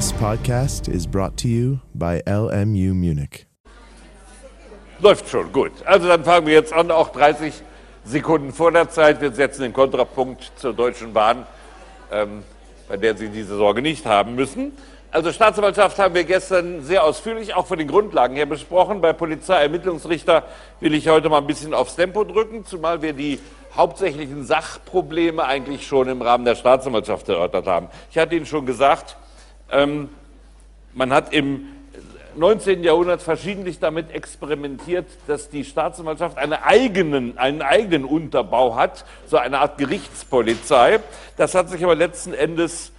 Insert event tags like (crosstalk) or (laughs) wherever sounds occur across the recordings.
This podcast is brought to you by LMU Munich. Läuft schon, gut. Also dann fangen wir jetzt an, auch 30 Sekunden vor der Zeit. Wir setzen den Kontrapunkt zur Deutschen Bahn, ähm, bei der Sie diese Sorge nicht haben müssen. Also Staatsanwaltschaft haben wir gestern sehr ausführlich auch von den Grundlagen her besprochen. Bei Polizeiermittlungsrichter will ich heute mal ein bisschen aufs Tempo drücken, zumal wir die hauptsächlichen Sachprobleme eigentlich schon im Rahmen der Staatsanwaltschaft erörtert haben. Ich hatte Ihnen schon gesagt, ähm, man hat im 19. Jahrhundert verschiedentlich damit experimentiert, dass die Staatsanwaltschaft eine eigenen, einen eigenen Unterbau hat, so eine Art Gerichtspolizei. Das hat sich aber letzten Endes,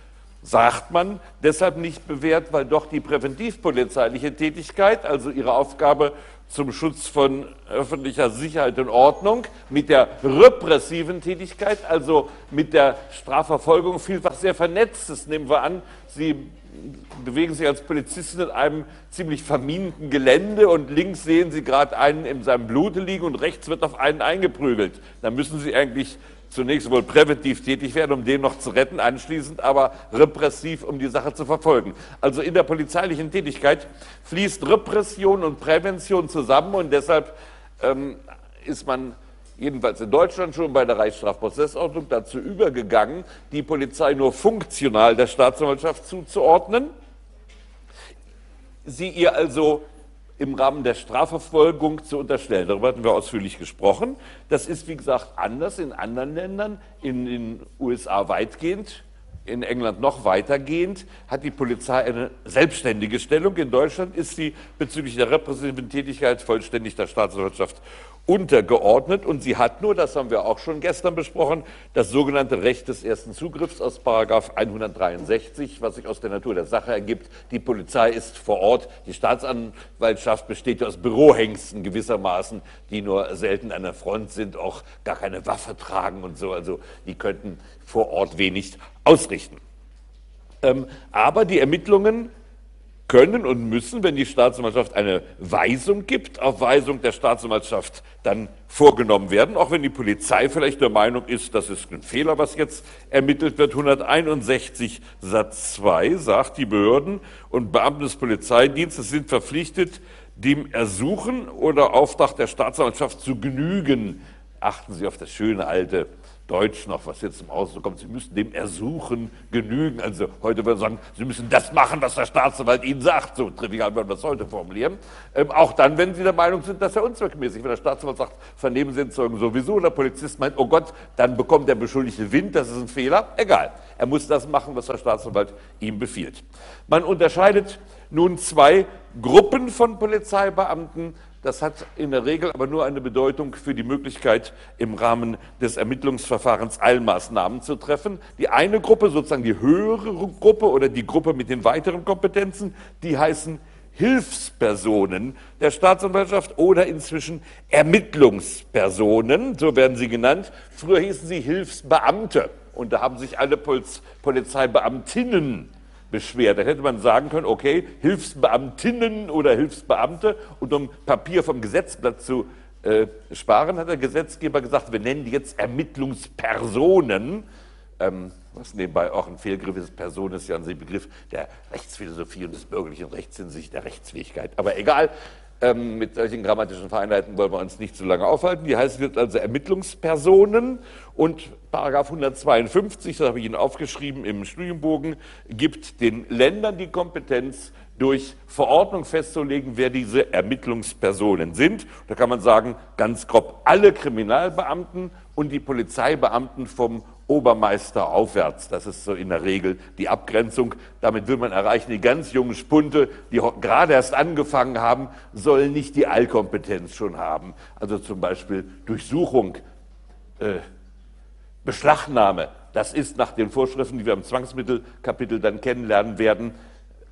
sagt man, deshalb nicht bewährt, weil doch die präventivpolizeiliche Tätigkeit, also ihre Aufgabe zum Schutz von öffentlicher Sicherheit und Ordnung, mit der repressiven Tätigkeit, also mit der Strafverfolgung, vielfach sehr vernetzt ist. Nehmen wir an, Sie bewegen sich als Polizistin in einem ziemlich verminten Gelände und links sehen Sie gerade einen in seinem Blute liegen und rechts wird auf einen eingeprügelt. Dann müssen Sie eigentlich zunächst wohl präventiv tätig werden, um den noch zu retten, anschließend aber repressiv, um die Sache zu verfolgen. Also in der polizeilichen Tätigkeit fließt Repression und Prävention zusammen und deshalb ähm, ist man jedenfalls in Deutschland schon bei der Reichsstrafprozessordnung dazu übergegangen, die Polizei nur funktional der Staatsanwaltschaft zuzuordnen, sie ihr also im Rahmen der Strafverfolgung zu unterstellen. Darüber hatten wir ausführlich gesprochen. Das ist, wie gesagt, anders in anderen Ländern, in den USA weitgehend, in England noch weitergehend, hat die Polizei eine selbstständige Stellung. In Deutschland ist sie bezüglich der repressiven Tätigkeit vollständig der Staatsanwaltschaft untergeordnet und sie hat nur, das haben wir auch schon gestern besprochen, das sogenannte Recht des ersten Zugriffs aus Paragraph 163, was sich aus der Natur der Sache ergibt. Die Polizei ist vor Ort, die Staatsanwaltschaft besteht aus Bürohengsten gewissermaßen, die nur selten an der Front sind, auch gar keine Waffe tragen und so, also die könnten vor Ort wenig ausrichten. Ähm, aber die Ermittlungen können und müssen, wenn die Staatsanwaltschaft eine Weisung gibt, auf Weisung der Staatsanwaltschaft dann vorgenommen werden, auch wenn die Polizei vielleicht der Meinung ist, das ist ein Fehler, was jetzt ermittelt wird. 161 Satz 2 sagt, die Behörden und Beamten des Polizeidienstes sind verpflichtet, dem Ersuchen oder Auftrag der Staatsanwaltschaft zu genügen. Achten Sie auf das schöne alte Deutsch noch, was jetzt zum Ausdruck kommt. Sie müssen dem Ersuchen genügen. Also heute würde man sagen, Sie müssen das machen, was der Staatsanwalt Ihnen sagt. So trivial würde man das heute formulieren. Ähm, auch dann, wenn Sie der Meinung sind, dass er unzweckmäßig. Wenn der Staatsanwalt sagt, vernehmen Sie den Zeugen sowieso, und der Polizist meint, oh Gott, dann bekommt der Beschuldigte Wind, das ist ein Fehler. Egal. Er muss das machen, was der Staatsanwalt ihm befiehlt. Man unterscheidet nun zwei Gruppen von Polizeibeamten das hat in der Regel aber nur eine Bedeutung für die Möglichkeit, im Rahmen des Ermittlungsverfahrens Eilmaßnahmen zu treffen. Die eine Gruppe, sozusagen die höhere Gruppe oder die Gruppe mit den weiteren Kompetenzen, die heißen Hilfspersonen der Staatsanwaltschaft oder inzwischen Ermittlungspersonen, so werden sie genannt. Früher hießen sie Hilfsbeamte und da haben sich alle Polizeibeamtinnen beschwert. Da hätte man sagen können, okay, Hilfsbeamtinnen oder Hilfsbeamte und um Papier vom Gesetzblatt zu äh, sparen, hat der Gesetzgeber gesagt, wir nennen die jetzt Ermittlungspersonen. Ähm, was nebenbei auch ein Fehlgriff ist, Person ist ja ein Begriff der Rechtsphilosophie und des bürgerlichen Rechts hinsichtlich der Rechtsfähigkeit. Aber egal, ähm, mit solchen grammatischen Vereinheiten wollen wir uns nicht zu lange aufhalten. Die heißt jetzt also Ermittlungspersonen und Paragraph 152, das habe ich Ihnen aufgeschrieben im Studienbogen, gibt den Ländern die Kompetenz, durch Verordnung festzulegen, wer diese Ermittlungspersonen sind. Da kann man sagen, ganz grob alle Kriminalbeamten und die Polizeibeamten vom Obermeister aufwärts. Das ist so in der Regel die Abgrenzung. Damit will man erreichen, die ganz jungen Spunte, die gerade erst angefangen haben, sollen nicht die Allkompetenz schon haben. Also zum Beispiel Durchsuchung, äh, Beschlagnahme. Das ist nach den Vorschriften, die wir im Zwangsmittelkapitel dann kennenlernen werden,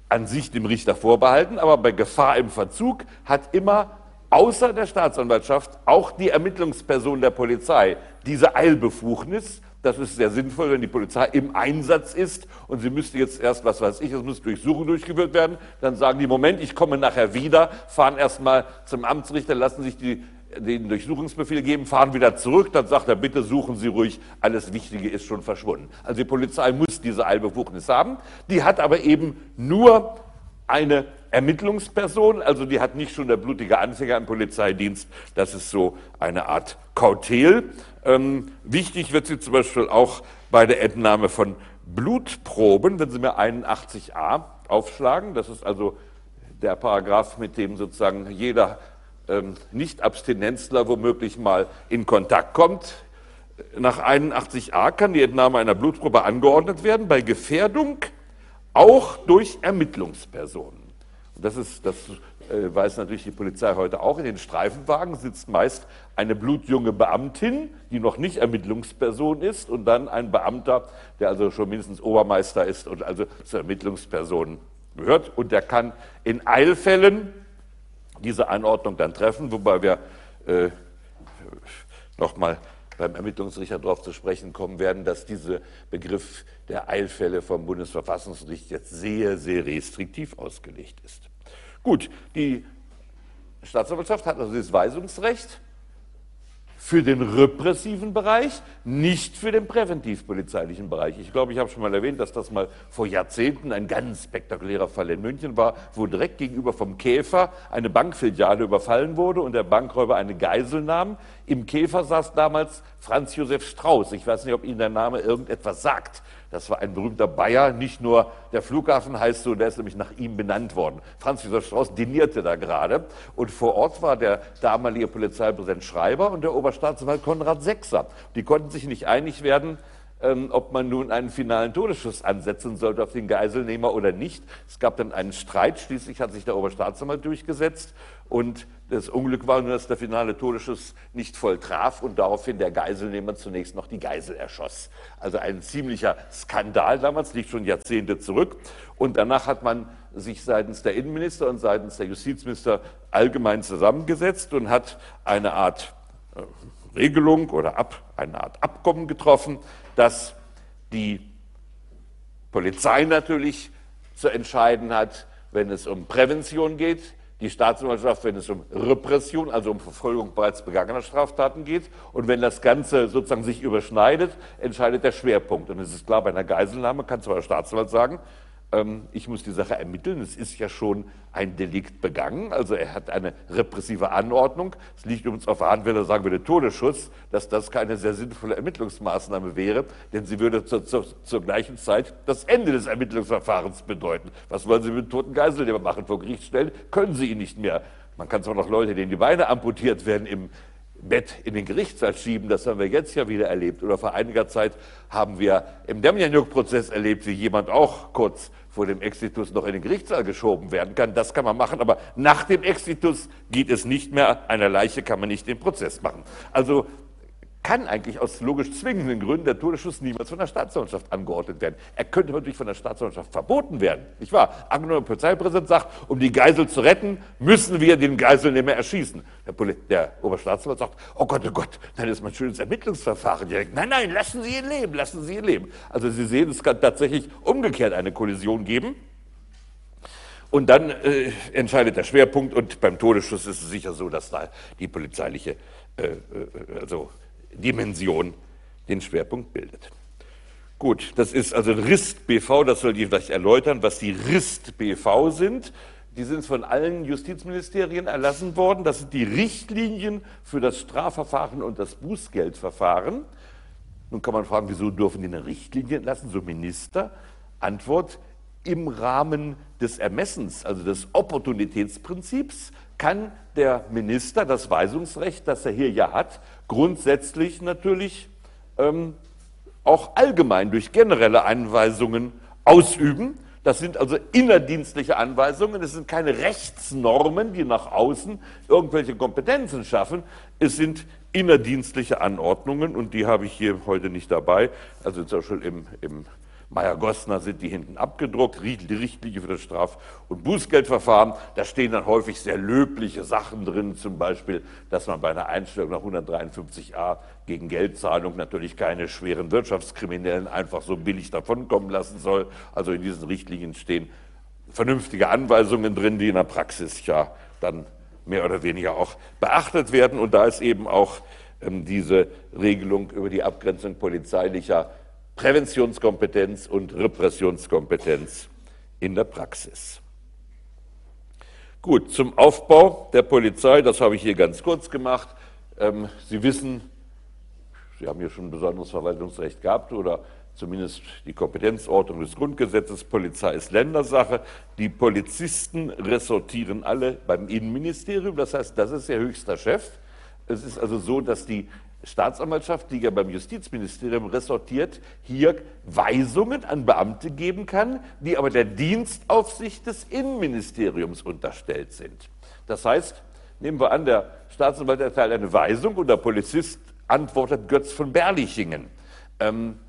an sich dem Richter vorbehalten. Aber bei Gefahr im Verzug hat immer außer der Staatsanwaltschaft auch die Ermittlungsperson der Polizei diese Eilbefugnis das ist sehr sinnvoll, wenn die Polizei im Einsatz ist und sie müsste jetzt erst, was weiß ich, es muss Durchsuchung durchgeführt werden. Dann sagen die, Moment, ich komme nachher wieder, fahren erstmal zum Amtsrichter, lassen sich die den Durchsuchungsbefehl geben, fahren wieder zurück, dann sagt er, bitte suchen Sie ruhig, alles Wichtige ist schon verschwunden. Also die Polizei muss diese Eilbefugnis haben, die hat aber eben nur eine Ermittlungsperson, also die hat nicht schon der blutige Anfänger im Polizeidienst, das ist so eine Art Kautel. Ähm, wichtig wird sie zum Beispiel auch bei der Entnahme von Blutproben, wenn Sie mir 81a aufschlagen, das ist also der Paragraph, mit dem sozusagen jeder ähm, Nicht-Abstinenzler womöglich mal in Kontakt kommt. Nach 81a kann die Entnahme einer Blutprobe angeordnet werden bei Gefährdung auch durch Ermittlungspersonen. Das, ist, das äh, weiß natürlich die Polizei heute auch. In den Streifenwagen sitzt meist eine blutjunge Beamtin, die noch nicht Ermittlungsperson ist, und dann ein Beamter, der also schon mindestens Obermeister ist und also zur Ermittlungsperson gehört. Und der kann in Eilfällen diese Einordnung dann treffen, wobei wir äh, nochmal beim Ermittlungsrichter darauf zu sprechen kommen werden, dass dieser Begriff der Eilfälle vom Bundesverfassungsgericht jetzt sehr, sehr restriktiv ausgelegt ist. Gut, die Staatsanwaltschaft hat also das Weisungsrecht für den repressiven Bereich, nicht für den präventivpolizeilichen Bereich. Ich glaube, ich habe schon mal erwähnt, dass das mal vor Jahrzehnten ein ganz spektakulärer Fall in München war, wo direkt gegenüber vom Käfer eine Bankfiliale überfallen wurde und der Bankräuber eine Geisel nahm. Im Käfer saß damals Franz Josef Strauß. Ich weiß nicht, ob Ihnen der Name irgendetwas sagt. Das war ein berühmter Bayer, nicht nur der Flughafen heißt so, der ist nämlich nach ihm benannt worden. Franz Josef Strauß dinierte da gerade und vor Ort war der damalige Polizeipräsident Schreiber und der Oberstaatsanwalt Konrad Sechser. Die konnten sich nicht einig werden, ähm, ob man nun einen finalen Todesschuss ansetzen sollte auf den Geiselnehmer oder nicht. Es gab dann einen Streit, schließlich hat sich der Oberstaatsanwalt durchgesetzt und das Unglück war nur, dass der finale Todesschuss nicht voll traf und daraufhin der Geiselnehmer zunächst noch die Geisel erschoss. Also ein ziemlicher Skandal damals, liegt schon Jahrzehnte zurück. Und danach hat man sich seitens der Innenminister und seitens der Justizminister allgemein zusammengesetzt und hat eine Art äh, Regelung oder ab, eine Art Abkommen getroffen, dass die Polizei natürlich zu entscheiden hat, wenn es um Prävention geht, die Staatsanwaltschaft, wenn es um Repression, also um Verfolgung bereits begangener Straftaten geht. Und wenn das Ganze sozusagen sich überschneidet, entscheidet der Schwerpunkt. Und es ist klar, bei einer Geiselnahme kann zwar der Staatsanwalt sagen, ähm, ich muss die Sache ermitteln. Es ist ja schon ein Delikt begangen, also er hat eine repressive Anordnung. Es liegt uns auf der Hand, wenn er sagen würde, Todesschuss, dass das keine sehr sinnvolle Ermittlungsmaßnahme wäre, denn sie würde zur, zur, zur gleichen Zeit das Ende des Ermittlungsverfahrens bedeuten. Was wollen Sie mit toten Geiselnehmer machen? Vor Gericht stellen können Sie ihn nicht mehr. Man kann zwar noch Leute, denen die Beine amputiert werden, im Bett in den Gerichtssaal schieben, das haben wir jetzt ja wieder erlebt. Oder vor einiger Zeit haben wir im Demjanjuk-Prozess erlebt, wie jemand auch kurz vor dem Exitus noch in den Gerichtssaal geschoben werden kann. Das kann man machen, aber nach dem Exitus geht es nicht mehr. Einer Leiche kann man nicht den Prozess machen. Also kann eigentlich aus logisch zwingenden Gründen der Todesschuss niemals von der Staatsanwaltschaft angeordnet werden. Er könnte natürlich von der Staatsanwaltschaft verboten werden. Nicht wahr? Angenommen, der Polizeipräsident sagt, um die Geisel zu retten, müssen wir den Geiselnehmer erschießen. Der, Poli der Oberstaatsanwalt sagt, oh Gott, oh Gott, dann ist mein schönes Ermittlungsverfahren direkt. Nein, nein, lassen Sie ihn leben, lassen Sie ihn leben. Also Sie sehen, es kann tatsächlich umgekehrt eine Kollision geben. Und dann äh, entscheidet der Schwerpunkt und beim Todesschuss ist es sicher so, dass da die polizeiliche, äh, äh also Dimension den Schwerpunkt bildet. Gut, das ist also RIST-BV, das soll ich gleich erläutern, was die RIST-BV sind. Die sind von allen Justizministerien erlassen worden. Das sind die Richtlinien für das Strafverfahren und das Bußgeldverfahren. Nun kann man fragen, wieso dürfen die eine Richtlinie entlassen, so Minister? Antwort, im Rahmen des Ermessens, also des Opportunitätsprinzips, kann der Minister das Weisungsrecht, das er hier ja hat, grundsätzlich natürlich ähm, auch allgemein durch generelle Anweisungen ausüben. Das sind also innerdienstliche Anweisungen, es sind keine Rechtsnormen, die nach außen irgendwelche Kompetenzen schaffen, es sind innerdienstliche Anordnungen und die habe ich hier heute nicht dabei. Also zum Beispiel im, im Meyer-Gostner sind die hinten abgedruckt, die Richtlinie für das Straf- und Bußgeldverfahren. Da stehen dann häufig sehr löbliche Sachen drin, zum Beispiel, dass man bei einer Einstellung nach 153a gegen Geldzahlung natürlich keine schweren Wirtschaftskriminellen einfach so billig davonkommen lassen soll. Also in diesen Richtlinien stehen vernünftige Anweisungen drin, die in der Praxis ja dann mehr oder weniger auch beachtet werden. Und da ist eben auch ähm, diese Regelung über die Abgrenzung polizeilicher Präventionskompetenz und Repressionskompetenz in der Praxis. Gut, zum Aufbau der Polizei, das habe ich hier ganz kurz gemacht. Ähm, Sie wissen, Sie haben hier schon ein besonderes Verwaltungsrecht gehabt oder zumindest die Kompetenzordnung des Grundgesetzes, Polizei ist Ländersache. Die Polizisten ressortieren alle beim Innenministerium, das heißt, das ist der höchster Chef. Es ist also so, dass die Staatsanwaltschaft, die ja beim Justizministerium ressortiert, hier Weisungen an Beamte geben kann, die aber der Dienstaufsicht des Innenministeriums unterstellt sind. Das heißt, nehmen wir an, der Staatsanwalt erteilt eine Weisung und der Polizist antwortet Götz von Berlichingen. Ähm,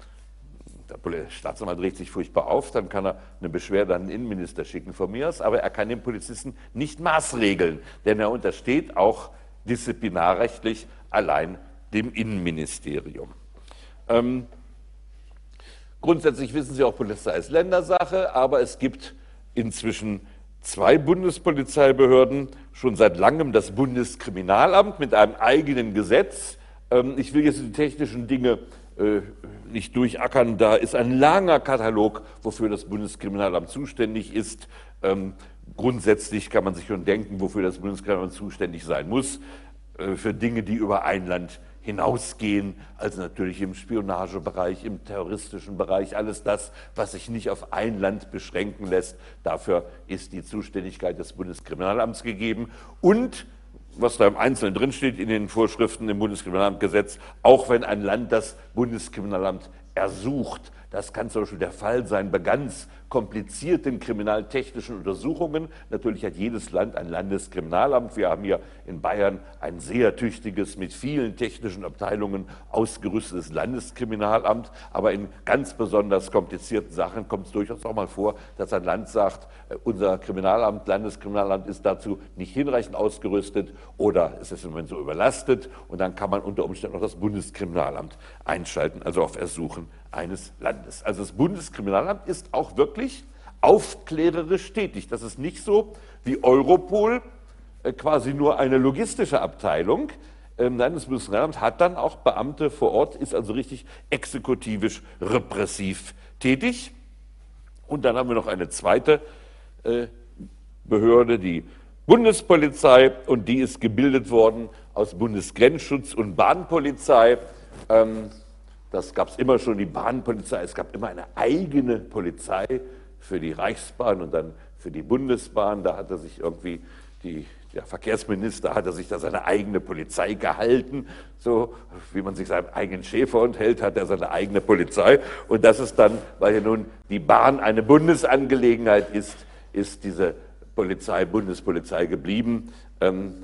der Staatsanwalt regt sich furchtbar auf, dann kann er eine Beschwerde an den Innenminister schicken von mir aus, aber er kann den Polizisten nicht maßregeln, denn er untersteht auch disziplinarrechtlich allein dem Innenministerium. Ähm, grundsätzlich wissen Sie auch, Polizei ist Ländersache, aber es gibt inzwischen zwei Bundespolizeibehörden, schon seit langem das Bundeskriminalamt mit einem eigenen Gesetz. Ähm, ich will jetzt die technischen Dinge äh, nicht durchackern. Da ist ein langer Katalog, wofür das Bundeskriminalamt zuständig ist. Ähm, grundsätzlich kann man sich schon denken, wofür das Bundeskriminalamt zuständig sein muss. Äh, für Dinge, die über ein Land hinausgehen, also natürlich im Spionagebereich, im terroristischen Bereich, alles das, was sich nicht auf ein Land beschränken lässt. Dafür ist die Zuständigkeit des Bundeskriminalamts gegeben und was da im Einzelnen drinsteht in den Vorschriften im Bundeskriminalamtgesetz, auch wenn ein Land das Bundeskriminalamt ersucht, das kann zum Beispiel der Fall sein bei ganz komplizierten kriminaltechnischen Untersuchungen. Natürlich hat jedes Land ein Landeskriminalamt. Wir haben hier in Bayern ein sehr tüchtiges, mit vielen technischen Abteilungen ausgerüstetes Landeskriminalamt. Aber in ganz besonders komplizierten Sachen kommt es durchaus auch mal vor, dass ein Land sagt, äh, unser Kriminalamt, Landeskriminalamt ist dazu nicht hinreichend ausgerüstet oder es ist im Moment so überlastet. Und dann kann man unter Umständen auch das Bundeskriminalamt einschalten, also auf Ersuchen eines Landes. Also das Bundeskriminalamt ist auch wirklich aufklärerisch tätig. Das ist nicht so wie Europol äh, quasi nur eine logistische Abteilung. Ähm, nein, das Bundeskriminalamt hat dann auch Beamte vor Ort, ist also richtig exekutivisch repressiv tätig. Und dann haben wir noch eine zweite äh, Behörde, die Bundespolizei, und die ist gebildet worden aus Bundesgrenzschutz und Bahnpolizei. Ähm, das gab es immer schon, die Bahnpolizei. Es gab immer eine eigene Polizei für die Reichsbahn und dann für die Bundesbahn. Da hatte sich irgendwie die, der Verkehrsminister hatte sich da seine eigene Polizei gehalten, so wie man sich seinem eigenen Schäfer enthält, hat er seine eigene Polizei. Und das ist dann, weil ja nun die Bahn eine Bundesangelegenheit ist, ist diese Polizei Bundespolizei geblieben. Ähm,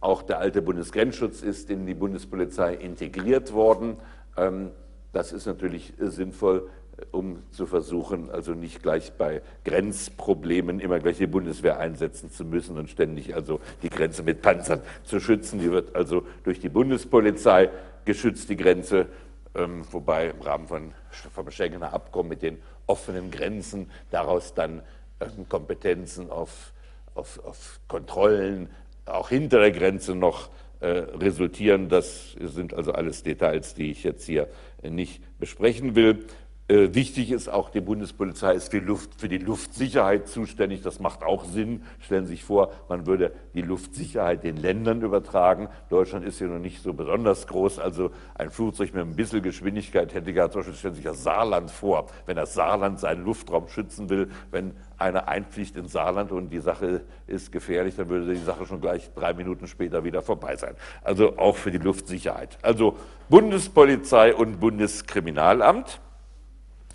auch der alte Bundesgrenzschutz ist in die Bundespolizei integriert worden. Ähm, das ist natürlich äh, sinnvoll, äh, um zu versuchen, also nicht gleich bei Grenzproblemen immer gleich die Bundeswehr einsetzen zu müssen und ständig also die Grenze mit Panzern zu schützen. Die wird also durch die Bundespolizei geschützt, die Grenze, ähm, wobei im Rahmen von, vom Schengener Abkommen mit den offenen Grenzen daraus dann ähm, Kompetenzen auf, auf, auf Kontrollen auch hinter der Grenze noch resultieren. Das sind also alles Details, die ich jetzt hier nicht besprechen will. Äh, wichtig ist auch, die Bundespolizei ist für, Luft, für die Luftsicherheit zuständig. Das macht auch Sinn. Stellen Sie sich vor, man würde die Luftsicherheit den Ländern übertragen. Deutschland ist ja noch nicht so besonders groß. Also ein Flugzeug mit ein bisschen Geschwindigkeit hätte ja zum Beispiel, stellen Sie sich das Saarland vor. Wenn das Saarland seinen Luftraum schützen will, wenn einer einfliegt ins Saarland und die Sache ist gefährlich, dann würde die Sache schon gleich drei Minuten später wieder vorbei sein. Also auch für die Luftsicherheit. Also Bundespolizei und Bundeskriminalamt.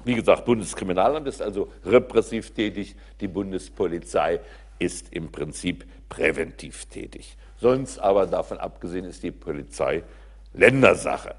Wie gesagt, Bundeskriminalamt ist also repressiv tätig, die Bundespolizei ist im Prinzip präventiv tätig. Sonst aber davon abgesehen ist die Polizei Ländersache.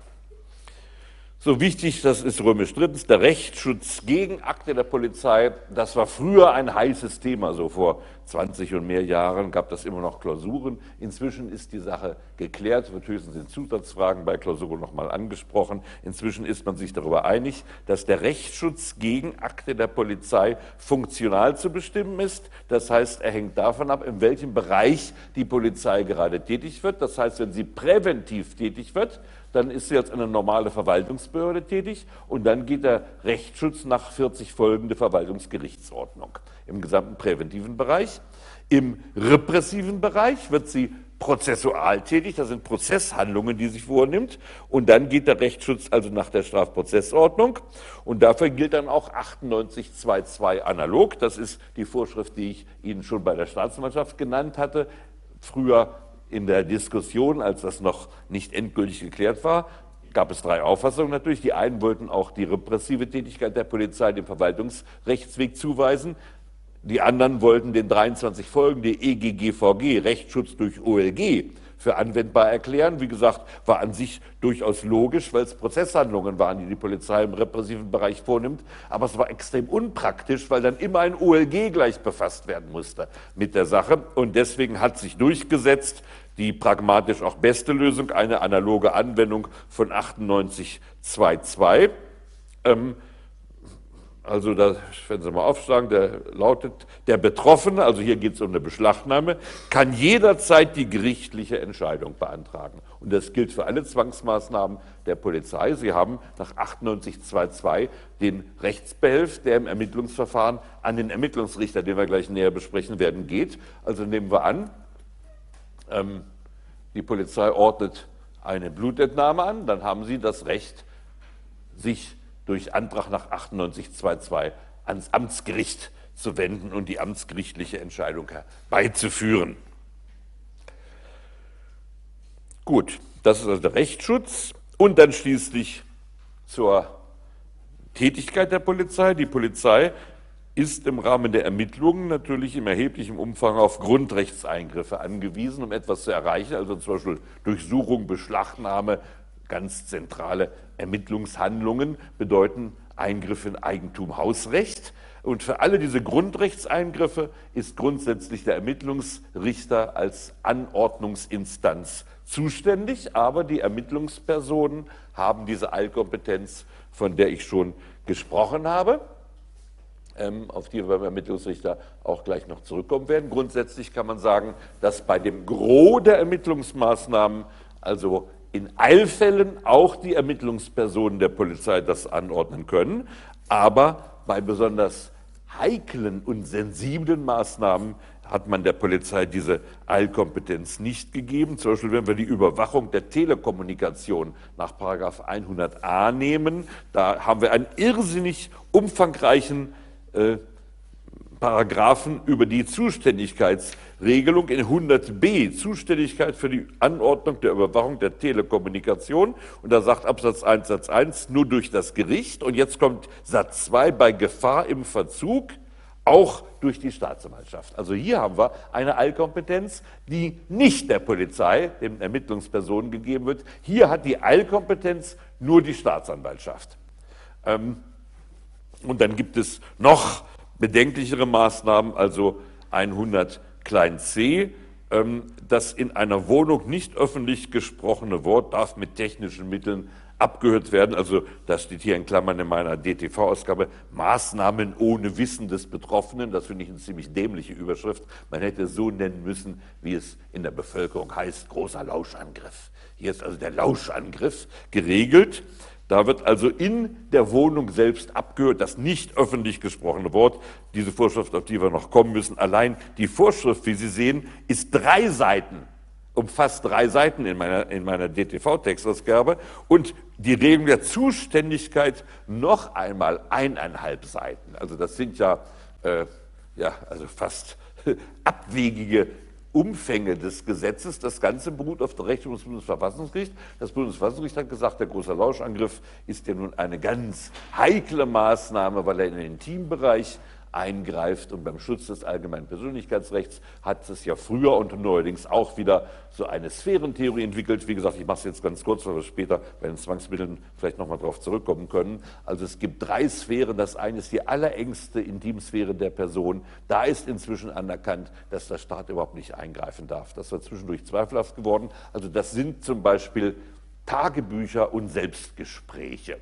So wichtig, das ist römisch drittens, der Rechtsschutz gegen Akte der Polizei. Das war früher ein heißes Thema, so vor 20 und mehr Jahren gab das immer noch Klausuren. Inzwischen ist die Sache geklärt, wird höchstens in Zusatzfragen bei Klausuren nochmal angesprochen. Inzwischen ist man sich darüber einig, dass der Rechtsschutz gegen Akte der Polizei funktional zu bestimmen ist. Das heißt, er hängt davon ab, in welchem Bereich die Polizei gerade tätig wird. Das heißt, wenn sie präventiv tätig wird, dann ist sie als eine normale Verwaltungsbehörde tätig und dann geht der Rechtsschutz nach 40 folgende Verwaltungsgerichtsordnung im gesamten präventiven Bereich. Im repressiven Bereich wird sie prozessual tätig, das sind Prozesshandlungen, die sie vornimmt. Und dann geht der Rechtsschutz also nach der Strafprozessordnung. Und dafür gilt dann auch 9822 analog. Das ist die Vorschrift, die ich Ihnen schon bei der Staatsanwaltschaft genannt hatte. Früher in der Diskussion, als das noch nicht endgültig geklärt war, gab es drei Auffassungen natürlich. Die einen wollten auch die repressive Tätigkeit der Polizei dem Verwaltungsrechtsweg zuweisen. Die anderen wollten den 23 folgende EGGVG, Rechtsschutz durch OLG, für anwendbar erklären. Wie gesagt, war an sich durchaus logisch, weil es Prozesshandlungen waren, die die Polizei im repressiven Bereich vornimmt. Aber es war extrem unpraktisch, weil dann immer ein OLG gleich befasst werden musste mit der Sache. Und deswegen hat sich durchgesetzt die pragmatisch auch beste Lösung, eine analoge Anwendung von 9822. Ähm, also, da, wenn Sie mal aufschlagen, der lautet, der Betroffene, also hier geht es um eine Beschlagnahme, kann jederzeit die gerichtliche Entscheidung beantragen. Und das gilt für alle Zwangsmaßnahmen der Polizei. Sie haben nach 9822 den Rechtsbehelf, der im Ermittlungsverfahren an den Ermittlungsrichter, den wir gleich näher besprechen werden, geht. Also nehmen wir an, ähm, die Polizei ordnet eine Blutentnahme an, dann haben Sie das Recht, sich durch Antrag nach 9822 ans Amtsgericht zu wenden und die amtsgerichtliche Entscheidung herbeizuführen. Gut, das ist also der Rechtsschutz und dann schließlich zur Tätigkeit der Polizei. Die Polizei ist im Rahmen der Ermittlungen natürlich im erheblichen Umfang auf Grundrechtseingriffe angewiesen, um etwas zu erreichen, also zum Beispiel Durchsuchung, Beschlagnahme, ganz zentrale Ermittlungshandlungen bedeuten Eingriff in Eigentum, Hausrecht. Und für alle diese Grundrechtseingriffe ist grundsätzlich der Ermittlungsrichter als Anordnungsinstanz zuständig, aber die Ermittlungspersonen haben diese Allkompetenz, von der ich schon gesprochen habe, ähm, auf die wir beim Ermittlungsrichter auch gleich noch zurückkommen werden. Grundsätzlich kann man sagen, dass bei dem Gros der Ermittlungsmaßnahmen, also in Eilfällen auch die Ermittlungspersonen der Polizei das anordnen können, aber bei besonders heiklen und sensiblen Maßnahmen hat man der Polizei diese Eilkompetenz nicht gegeben. Zum Beispiel, wenn wir die Überwachung der Telekommunikation nach 100a nehmen, da haben wir einen irrsinnig umfangreichen äh, Paragraphen über die Zuständigkeitsregelung in 100b, Zuständigkeit für die Anordnung der Überwachung der Telekommunikation. Und da sagt Absatz 1 Satz 1 nur durch das Gericht. Und jetzt kommt Satz 2 bei Gefahr im Verzug auch durch die Staatsanwaltschaft. Also hier haben wir eine Eilkompetenz, die nicht der Polizei, den Ermittlungspersonen gegeben wird. Hier hat die Eilkompetenz nur die Staatsanwaltschaft. Ähm, und dann gibt es noch bedenklichere Maßnahmen, also 100 klein c. Ähm, das in einer Wohnung nicht öffentlich gesprochene Wort darf mit technischen Mitteln abgehört werden. Also das steht hier in Klammern in meiner DTV-Ausgabe. Maßnahmen ohne Wissen des Betroffenen. Das finde ich eine ziemlich dämliche Überschrift. Man hätte so nennen müssen, wie es in der Bevölkerung heißt, großer Lauschangriff. Hier ist also der Lauschangriff geregelt. Da wird also in der Wohnung selbst abgehört, das nicht öffentlich gesprochene Wort. Diese Vorschrift, auf die wir noch kommen müssen, allein die Vorschrift, wie Sie sehen, ist drei Seiten, umfasst drei Seiten in meiner, in meiner DTV-Textausgabe und die Regelung der Zuständigkeit noch einmal eineinhalb Seiten. Also das sind ja, äh, ja also fast (laughs) abwegige Umfänge des Gesetzes. Das Ganze beruht auf der Rechtsprechung des Bundesverfassungsgerichts. Das Bundesverfassungsgericht hat gesagt, der große Lauschangriff ist ja nun eine ganz heikle Maßnahme, weil er in den Intimbereich eingreift. Und beim Schutz des allgemeinen Persönlichkeitsrechts hat es ja früher und neuerdings auch wieder so eine Sphärentheorie entwickelt. Wie gesagt, ich mache es jetzt ganz kurz, weil wir später bei den Zwangsmitteln vielleicht nochmal darauf zurückkommen können. Also es gibt drei Sphären. Das eine ist die allerengste Intimsphäre der Person. Da ist inzwischen anerkannt, dass der Staat überhaupt nicht eingreifen darf. Das war zwischendurch zweifelhaft geworden. Also das sind zum Beispiel Tagebücher und Selbstgespräche.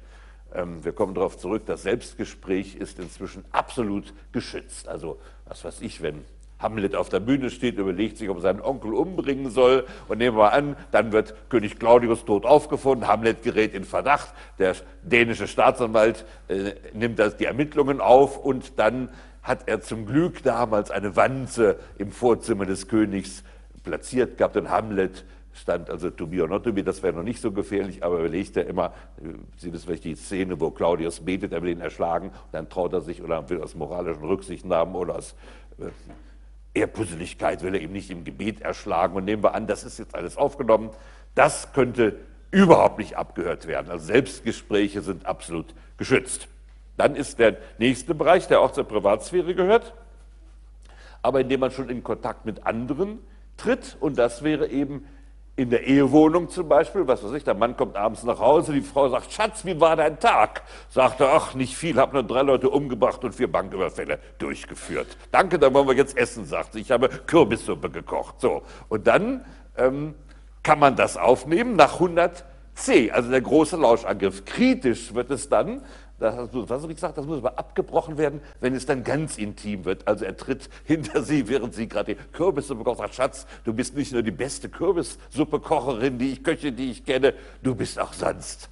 Ähm, wir kommen darauf zurück, das Selbstgespräch ist inzwischen absolut geschützt. Also, was weiß ich, wenn Hamlet auf der Bühne steht, überlegt sich, ob er seinen Onkel umbringen soll. Und nehmen wir an, dann wird König Claudius tot aufgefunden, Hamlet gerät in Verdacht, der dänische Staatsanwalt äh, nimmt das, die Ermittlungen auf und dann hat er zum Glück damals eine Wanze im Vorzimmer des Königs platziert gehabt und Hamlet stand also to be or not to be, das wäre noch nicht so gefährlich, aber überlegt er immer, Sie wissen vielleicht die Szene, wo Claudius betet, er will ihn erschlagen, dann traut er sich oder will aus moralischen Rücksichtnahmen oder aus äh, Ehrpusseligkeit will er ihm nicht im Gebet erschlagen und nehmen wir an, das ist jetzt alles aufgenommen, das könnte überhaupt nicht abgehört werden. Also Selbstgespräche sind absolut geschützt. Dann ist der nächste Bereich, der auch zur Privatsphäre gehört, aber indem man schon in Kontakt mit anderen tritt und das wäre eben in der Ehewohnung zum Beispiel, was weiß ich, der Mann kommt abends nach Hause, die Frau sagt, Schatz, wie war dein Tag? Sagt er, ach, nicht viel, habe nur drei Leute umgebracht und vier Banküberfälle durchgeführt. Danke, dann wollen wir jetzt essen, sagt sie. Ich habe Kürbissuppe gekocht. So. Und dann ähm, kann man das aufnehmen nach 100 C, also der große Lauschangriff. Kritisch wird es dann, das hast du was gesagt, das muss aber abgebrochen werden, wenn es dann ganz intim wird. Also er tritt (laughs) hinter sie, während sie gerade die Kürbissuppe kocht, sagt, Schatz, du bist nicht nur die beste Kürbissuppe-Kocherin, die ich Köche, die ich kenne, du bist auch sonst.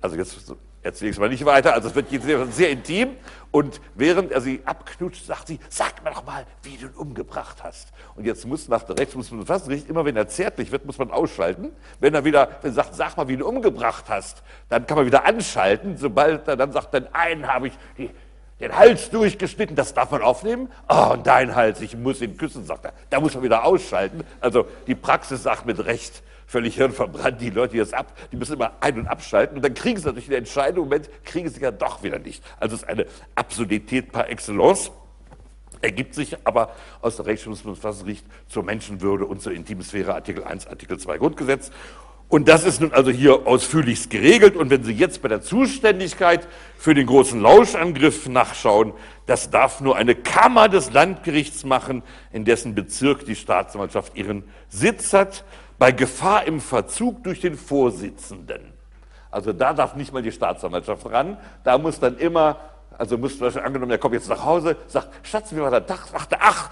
Also jetzt erzähle ich es mal nicht weiter. Also es wird jetzt sehr, sehr intim. Und während er sie abknutscht, sagt sie, sag mir doch mal, wie du ihn umgebracht hast. Und jetzt muss nach Rechts, muss man fast richtig, immer wenn er zärtlich wird, muss man ausschalten. Wenn er wieder wenn er sagt, sag mal, wie du ihn umgebracht hast, dann kann man wieder anschalten. Sobald er dann sagt, den einen habe ich die, den Hals durchgeschnitten, das darf man aufnehmen. Oh, und dein Hals, ich muss ihn küssen, sagt er. Da muss man wieder ausschalten. Also die Praxis sagt mit Recht, völlig hirnverbrannt, die Leute, die das ab, die müssen immer ein- und abschalten und dann kriegen sie natürlich in der entscheidenden Moment, kriegen sie ja doch wieder nicht. Also es ist eine Absurdität par excellence, ergibt sich aber aus der Rechtsprechungsverfassungsgericht zur Menschenwürde und zur Intimsphäre Artikel 1, Artikel 2 Grundgesetz. Und das ist nun also hier ausführlichst geregelt. Und wenn Sie jetzt bei der Zuständigkeit für den großen Lauschangriff nachschauen, das darf nur eine Kammer des Landgerichts machen, in dessen Bezirk die Staatsanwaltschaft ihren Sitz hat bei Gefahr im Verzug durch den Vorsitzenden. Also da darf nicht mal die Staatsanwaltschaft ran, da muss dann immer, also muss zum Beispiel angenommen, er kommt jetzt nach Hause, sagt, Schatz, wie war der Tag? Er, ach,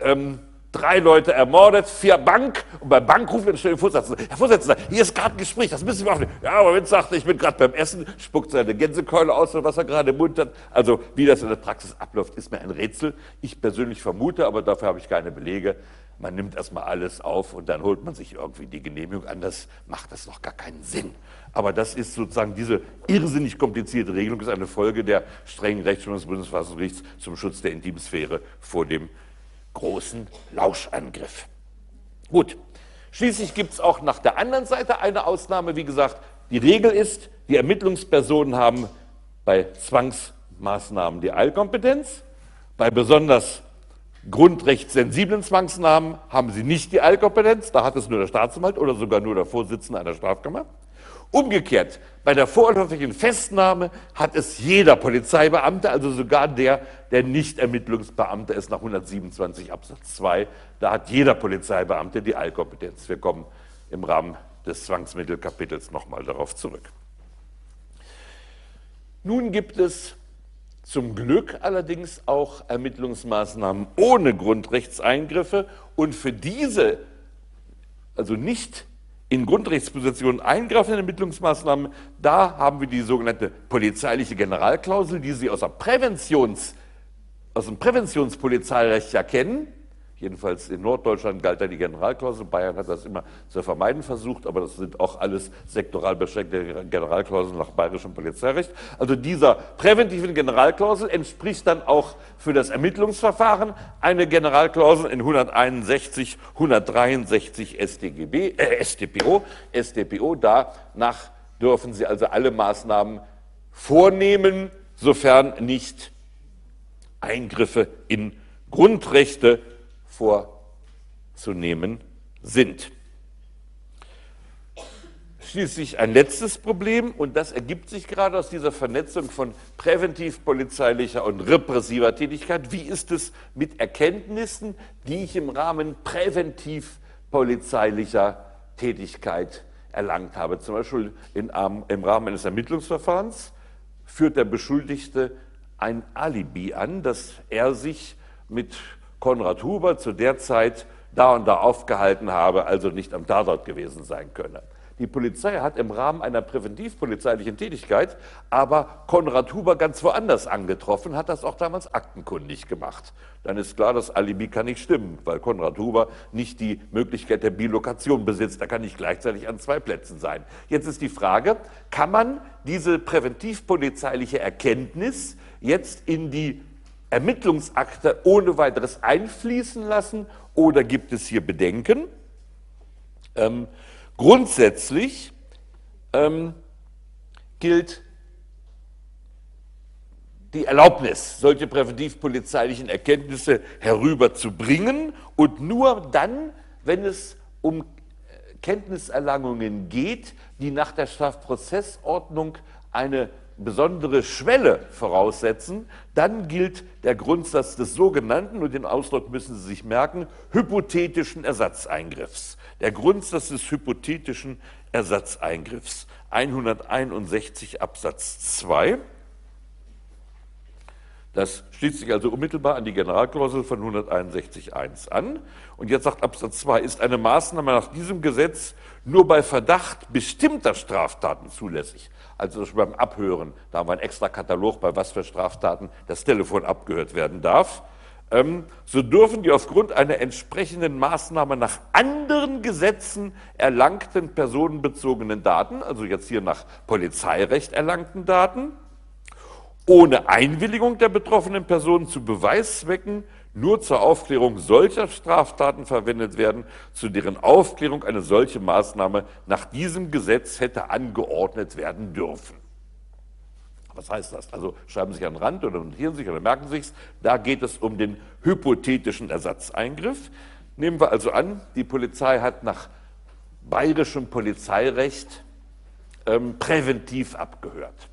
ähm, drei Leute ermordet, vier Bank und bei Bank ruft er den Vorsitzenden. Herr Vorsitzender, hier ist gerade ein Gespräch, das müssen wir aufnehmen. Ja, aber wenn sagt, ich bin gerade beim Essen, spuckt seine Gänsekeule aus was er gerade im Mund hat. Also wie das in der Praxis abläuft, ist mir ein Rätsel. Ich persönlich vermute, aber dafür habe ich keine Belege, man nimmt erstmal alles auf und dann holt man sich irgendwie die Genehmigung. Anders macht das noch gar keinen Sinn. Aber das ist sozusagen diese irrsinnig komplizierte Regelung, ist eine Folge der strengen Rechtsprechung des Bundesverfassungsgerichts zum Schutz der Intimsphäre vor dem großen Lauschangriff. Gut, schließlich gibt es auch nach der anderen Seite eine Ausnahme. Wie gesagt, die Regel ist, die Ermittlungspersonen haben bei Zwangsmaßnahmen die Eilkompetenz, bei besonders grundrechtssensiblen Zwangsnahmen haben sie nicht die Eilkompetenz, da hat es nur der Staatsanwalt oder sogar nur der Vorsitzende einer Strafkammer. Umgekehrt, bei der vorläufigen Festnahme hat es jeder Polizeibeamte, also sogar der, der nicht Ermittlungsbeamter ist nach 127 Absatz 2, da hat jeder Polizeibeamte die Eilkompetenz. Wir kommen im Rahmen des Zwangsmittelkapitels nochmal darauf zurück. Nun gibt es zum Glück allerdings auch Ermittlungsmaßnahmen ohne Grundrechtseingriffe und für diese, also nicht in Grundrechtspositionen eingreifenden Ermittlungsmaßnahmen, da haben wir die sogenannte polizeiliche Generalklausel, die Sie aus, Präventions, aus dem Präventionspolizeirecht ja kennen. Jedenfalls in Norddeutschland galt da die Generalklausel. Bayern hat das immer zu vermeiden versucht, aber das sind auch alles sektoral beschränkte Generalklauseln nach bayerischem Polizeirecht. Also dieser präventiven Generalklausel entspricht dann auch für das Ermittlungsverfahren eine Generalklausel in 161, 163 StGB, äh, StPO, StPO. Danach dürfen Sie also alle Maßnahmen vornehmen, sofern nicht Eingriffe in Grundrechte vorzunehmen sind. Schließlich ein letztes Problem, und das ergibt sich gerade aus dieser Vernetzung von präventiv-polizeilicher und repressiver Tätigkeit. Wie ist es mit Erkenntnissen, die ich im Rahmen präventiv-polizeilicher Tätigkeit erlangt habe? Zum Beispiel in, im Rahmen eines Ermittlungsverfahrens führt der Beschuldigte ein Alibi an, dass er sich mit Konrad Huber zu der Zeit da und da aufgehalten habe, also nicht am Tatort gewesen sein könne. Die Polizei hat im Rahmen einer präventivpolizeilichen Tätigkeit aber Konrad Huber ganz woanders angetroffen, hat das auch damals aktenkundig gemacht. Dann ist klar, das Alibi kann nicht stimmen, weil Konrad Huber nicht die Möglichkeit der Bilokation besitzt. Da kann nicht gleichzeitig an zwei Plätzen sein. Jetzt ist die Frage, kann man diese präventivpolizeiliche Erkenntnis jetzt in die Ermittlungsakte ohne weiteres einfließen lassen oder gibt es hier Bedenken? Ähm, Grundsätzlich ähm, gilt die Erlaubnis, solche präventivpolizeilichen Erkenntnisse herüberzubringen und nur dann, wenn es um äh, Kenntniserlangungen geht, die nach der Strafprozessordnung eine besondere Schwelle voraussetzen, dann gilt der Grundsatz des sogenannten, und den Ausdruck müssen Sie sich merken, hypothetischen Ersatzeingriffs. Der Grundsatz des hypothetischen Ersatzeingriffs. 161 Absatz 2. Das schließt sich also unmittelbar an die Generalklausel von 161.1 an. Und jetzt sagt Absatz 2, ist eine Maßnahme nach diesem Gesetz nur bei Verdacht bestimmter Straftaten zulässig. Also beim Abhören, da haben wir einen extra Katalog, bei was für Straftaten das Telefon abgehört werden darf. Ähm, so dürfen die aufgrund einer entsprechenden Maßnahme nach anderen Gesetzen erlangten personenbezogenen Daten, also jetzt hier nach Polizeirecht erlangten Daten, ohne Einwilligung der betroffenen Person zu Beweiszwecken nur zur Aufklärung solcher Straftaten verwendet werden, zu deren Aufklärung eine solche Maßnahme nach diesem Gesetz hätte angeordnet werden dürfen. Was heißt das? Also schreiben Sie sich an den Rand oder notieren sich oder merken Sie es. Da geht es um den hypothetischen Ersatzeingriff. Nehmen wir also an, die Polizei hat nach bayerischem Polizeirecht ähm, präventiv abgehört.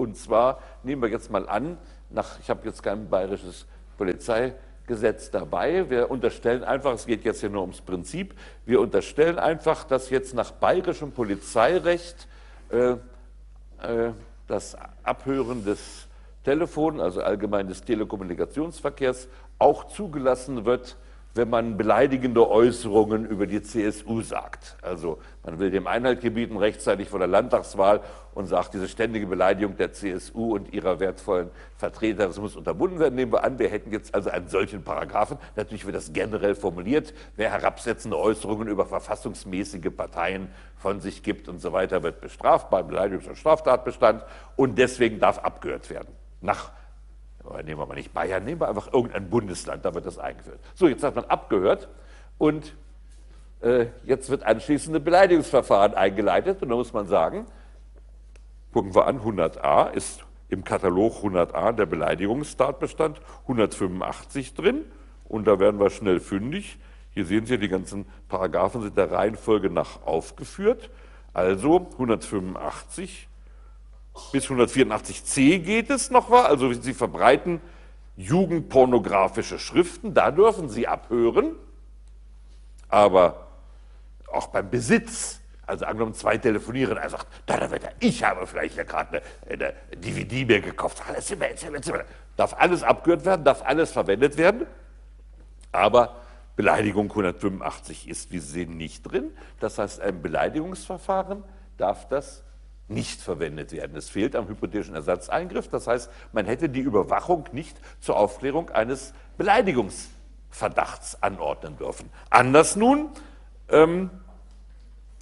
Und zwar nehmen wir jetzt mal an, nach, ich habe jetzt kein bayerisches Polizeigesetz dabei. Wir unterstellen einfach, es geht jetzt hier nur ums Prinzip, wir unterstellen einfach, dass jetzt nach bayerischem Polizeirecht äh, äh, das Abhören des Telefons, also allgemein des Telekommunikationsverkehrs, auch zugelassen wird, wenn man beleidigende Äußerungen über die CSU sagt. Also man will dem Einhalt gebieten rechtzeitig vor der Landtagswahl und sagt, diese ständige Beleidigung der CSU und ihrer wertvollen Vertreter, das muss unterbunden werden. Nehmen wir an, wir hätten jetzt also einen solchen Paragraphen. Natürlich wird das generell formuliert. Wer herabsetzende Äußerungen über verfassungsmäßige Parteien von sich gibt und so weiter, wird bestraft beim Beleidigungs- und Straftatbestand und deswegen darf abgehört werden. Nach nehmen wir mal nicht Bayern, nehmen wir einfach irgendein Bundesland, da wird das eingeführt. So, jetzt hat man abgehört und äh, jetzt wird anschließend ein Beleidigungsverfahren eingeleitet und da muss man sagen, gucken wir an, 100a ist im Katalog 100a der Beleidigungstatbestand 185 drin und da werden wir schnell fündig. Hier sehen Sie, die ganzen Paragraphen sind der Reihenfolge nach aufgeführt. Also 185 bis 184c geht es noch mal. Also Sie verbreiten jugendpornografische Schriften, da dürfen Sie abhören. Aber auch beim Besitz, also angenommen zwei telefonieren, er sagt, da, da wird er, ich habe vielleicht ja gerade eine, eine, DVD mir gekauft. Alles immer, immer, immer. Darf alles abgehört werden, darf alles verwendet werden. Aber Beleidigung 185 ist, wie Sie sehen, nicht drin. Das heißt, ein Beleidigungsverfahren darf das nicht verwendet werden. Es fehlt am hypothetischen Ersatzeingriff. Das heißt, man hätte die Überwachung nicht zur Aufklärung eines Beleidigungsverdachts anordnen dürfen. Anders nun, ähm,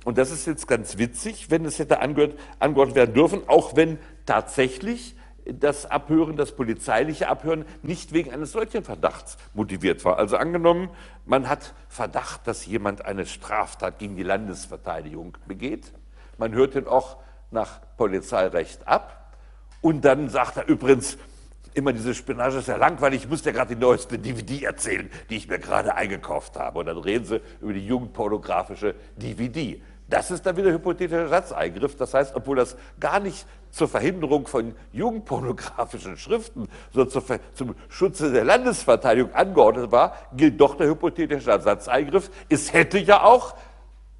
und das ist jetzt ganz witzig, wenn es hätte angehört, angeordnet werden dürfen, auch wenn tatsächlich das Abhören, das polizeiliche Abhören nicht wegen eines solchen Verdachts motiviert war. Also angenommen, man hat Verdacht, dass jemand eine Straftat gegen die Landesverteidigung begeht. Man hört ihn auch nach Polizeirecht ab und dann sagt er übrigens, immer diese Spionage ist ja langweilig, ich muss dir gerade die neueste DVD erzählen, die ich mir gerade eingekauft habe. Und dann reden sie über die jugendpornografische DVD. Das ist dann wieder hypothetischer Satzeingriff. Das heißt, obwohl das gar nicht zur Verhinderung von jugendpornografischen Schriften, sondern zum Schutze der Landesverteidigung angeordnet war, gilt doch der hypothetische Satzeingriff. Es hätte ja auch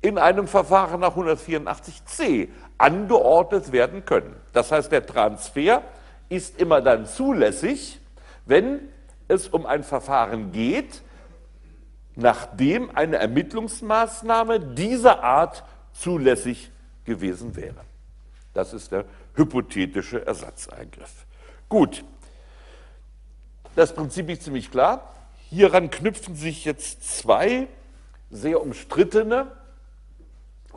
in einem Verfahren nach 184c angeordnet werden können. Das heißt, der Transfer ist immer dann zulässig, wenn es um ein Verfahren geht, nachdem eine Ermittlungsmaßnahme dieser Art zulässig gewesen wäre. Das ist der hypothetische Ersatzeingriff. Gut, das Prinzip ist ziemlich klar. Hieran knüpfen sich jetzt zwei sehr umstrittene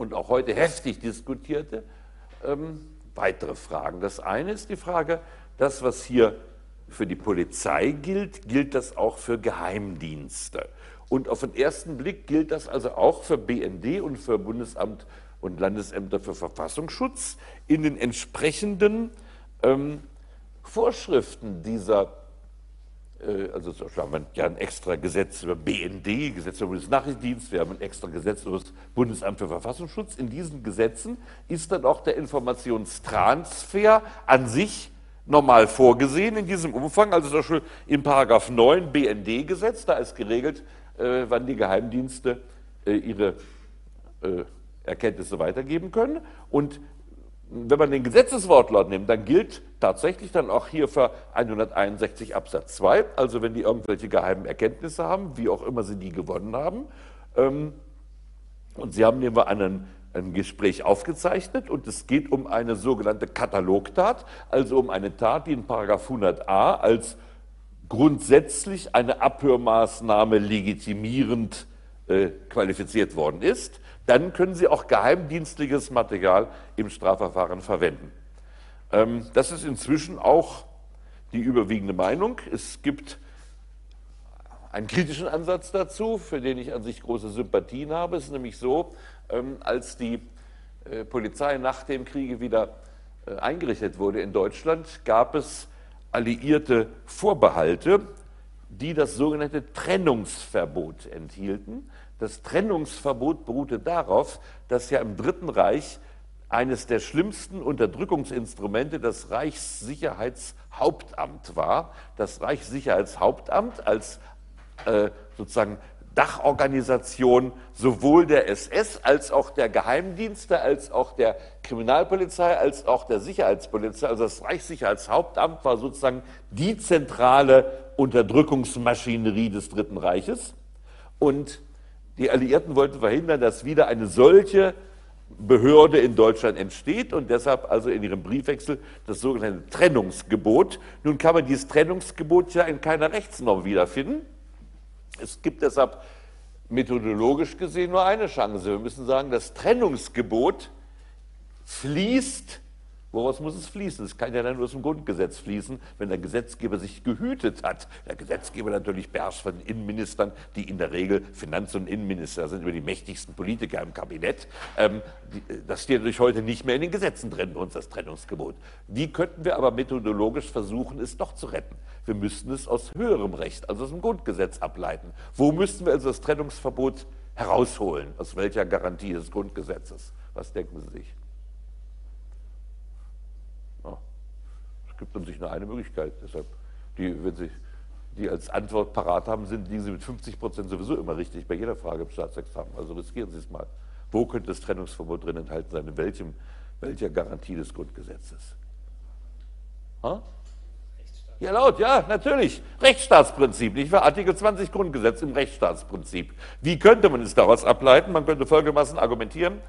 und auch heute heftig diskutierte ähm, weitere Fragen. Das eine ist die Frage, das, was hier für die Polizei gilt, gilt das auch für Geheimdienste. Und auf den ersten Blick gilt das also auch für BND und für Bundesamt und Landesämter für Verfassungsschutz in den entsprechenden ähm, Vorschriften dieser, also zum Beispiel haben wir ja ein extra Gesetz über BND, Gesetz über Bundesnachrichtendienst, wir haben ein extra Gesetz über das Bundesamt für Verfassungsschutz. In diesen Gesetzen ist dann auch der Informationstransfer an sich normal vorgesehen in diesem Umfang. Also zum Beispiel in Paragraph 9 BND-Gesetz, da ist geregelt, äh, wann die Geheimdienste äh, ihre äh, Erkenntnisse weitergeben können. Und wenn man den Gesetzeswortlaut nimmt, dann gilt tatsächlich dann auch hier für 161 Absatz 2, also wenn die irgendwelche geheimen Erkenntnisse haben, wie auch immer sie die gewonnen haben, ähm, und sie haben nehmen wir einen ein Gespräch aufgezeichnet und es geht um eine sogenannte Katalogtat, also um eine Tat, die in 100a als grundsätzlich eine Abhörmaßnahme legitimierend äh, qualifiziert worden ist, dann können Sie auch geheimdienstliches Material im Strafverfahren verwenden. Ähm, das ist inzwischen auch die überwiegende Meinung. Es gibt einen kritischen Ansatz dazu, für den ich an sich große Sympathien habe. Es ist nämlich so, ähm, als die äh, Polizei nach dem Kriege wieder äh, eingerichtet wurde in Deutschland, gab es alliierte Vorbehalte, die das sogenannte Trennungsverbot enthielten. Das Trennungsverbot beruhte darauf, dass ja im Dritten Reich eines der schlimmsten Unterdrückungsinstrumente das Reichssicherheitshauptamt war. Das Reichssicherheitshauptamt als äh, sozusagen Dachorganisation sowohl der SS als auch der Geheimdienste, als auch der Kriminalpolizei, als auch der Sicherheitspolizei. Also das Reichssicherheitshauptamt war sozusagen die zentrale Unterdrückungsmaschinerie des Dritten Reiches. Und die Alliierten wollten verhindern, dass wieder eine solche Behörde in Deutschland entsteht und deshalb also in ihrem Briefwechsel das sogenannte Trennungsgebot. Nun kann man dieses Trennungsgebot ja in keiner Rechtsnorm wiederfinden. Es gibt deshalb methodologisch gesehen nur eine Chance. Wir müssen sagen, das Trennungsgebot fließt Woraus muss es fließen? Es kann ja nur aus dem Grundgesetz fließen, wenn der Gesetzgeber sich gehütet hat. Der Gesetzgeber natürlich beherrscht von Innenministern, die in der Regel Finanz- und Innenminister sind, über die mächtigsten Politiker im Kabinett. Ähm, das steht natürlich heute nicht mehr in den Gesetzen drin, bei uns das Trennungsgebot. Wie könnten wir aber methodologisch versuchen, es doch zu retten? Wir müssten es aus höherem Recht, also aus dem Grundgesetz ableiten. Wo müssten wir also das Trennungsverbot herausholen? Aus welcher Garantie des Grundgesetzes? Was denken Sie sich? Gibt um sich nur eine Möglichkeit. Deshalb, die, wenn Sie die als Antwort parat haben, sind, liegen Sie mit 50 Prozent sowieso immer richtig bei jeder Frage im Staatsexamen. Also riskieren Sie es mal. Wo könnte das Trennungsverbot drin enthalten sein? In welchem, welcher Garantie des Grundgesetzes? Ha? Ja, laut, ja, natürlich. Rechtsstaatsprinzip, nicht wahr? Artikel 20 Grundgesetz im Rechtsstaatsprinzip. Wie könnte man es daraus ableiten? Man könnte folgendermaßen argumentieren.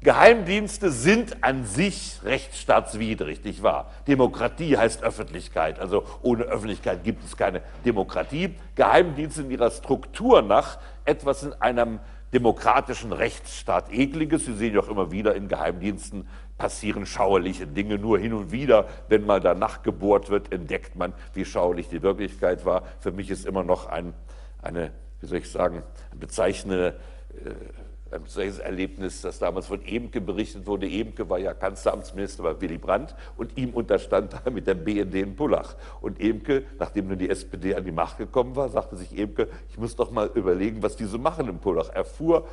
Geheimdienste sind an sich rechtsstaatswidrig, nicht wahr? Demokratie heißt Öffentlichkeit, also ohne Öffentlichkeit gibt es keine Demokratie. Geheimdienste in ihrer Struktur nach etwas in einem demokratischen Rechtsstaat ekliges. Sie sehen ja auch immer wieder in Geheimdiensten passieren schauerliche Dinge. Nur hin und wieder, wenn mal danach gebohrt wird, entdeckt man, wie schauerlich die Wirklichkeit war. Für mich ist immer noch ein, eine, wie soll ich sagen, bezeichnende äh, ein solches Erlebnis, das damals von Emke berichtet wurde. Emke war ja Kanzleramtsminister bei Willy Brandt und ihm unterstand da mit der BND in Pullach. Und Emke, nachdem nun die SPD an die Macht gekommen war, sagte sich Emke, ich muss doch mal überlegen, was die so machen in Pullach. Er fuhr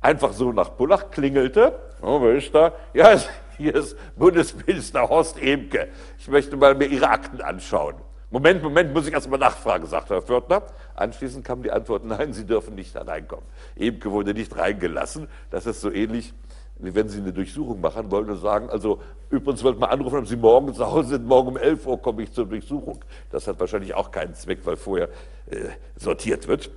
einfach so nach Pullach, klingelte. Oh, wer ist da? Ja, (laughs) hier ist Bundesminister Horst Emke. Ich möchte mal mir Ihre Akten anschauen. Moment, Moment, muss ich erst mal nachfragen, sagte Herr Pförtner. Anschließend kam die Antwort, nein, Sie dürfen nicht hereinkommen. Emke wurde nicht reingelassen. Das ist so ähnlich, wie wenn Sie eine Durchsuchung machen wollen und sagen, also übrigens wollten wir anrufen, ob Sie morgen zu Hause sind, morgen um 11 Uhr komme ich zur Durchsuchung. Das hat wahrscheinlich auch keinen Zweck, weil vorher äh, sortiert wird.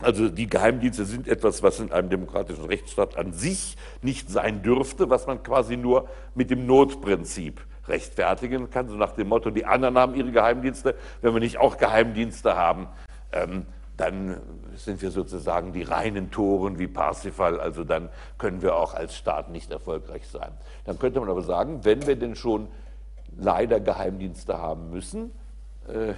Also die Geheimdienste sind etwas, was in einem demokratischen Rechtsstaat an sich nicht sein dürfte, was man quasi nur mit dem Notprinzip rechtfertigen kann, so nach dem Motto, die anderen haben ihre Geheimdienste, wenn wir nicht auch Geheimdienste haben, ähm, dann sind wir sozusagen die reinen Toren wie Parsifal, also dann können wir auch als Staat nicht erfolgreich sein. Dann könnte man aber sagen, wenn wir denn schon leider Geheimdienste haben müssen, äh,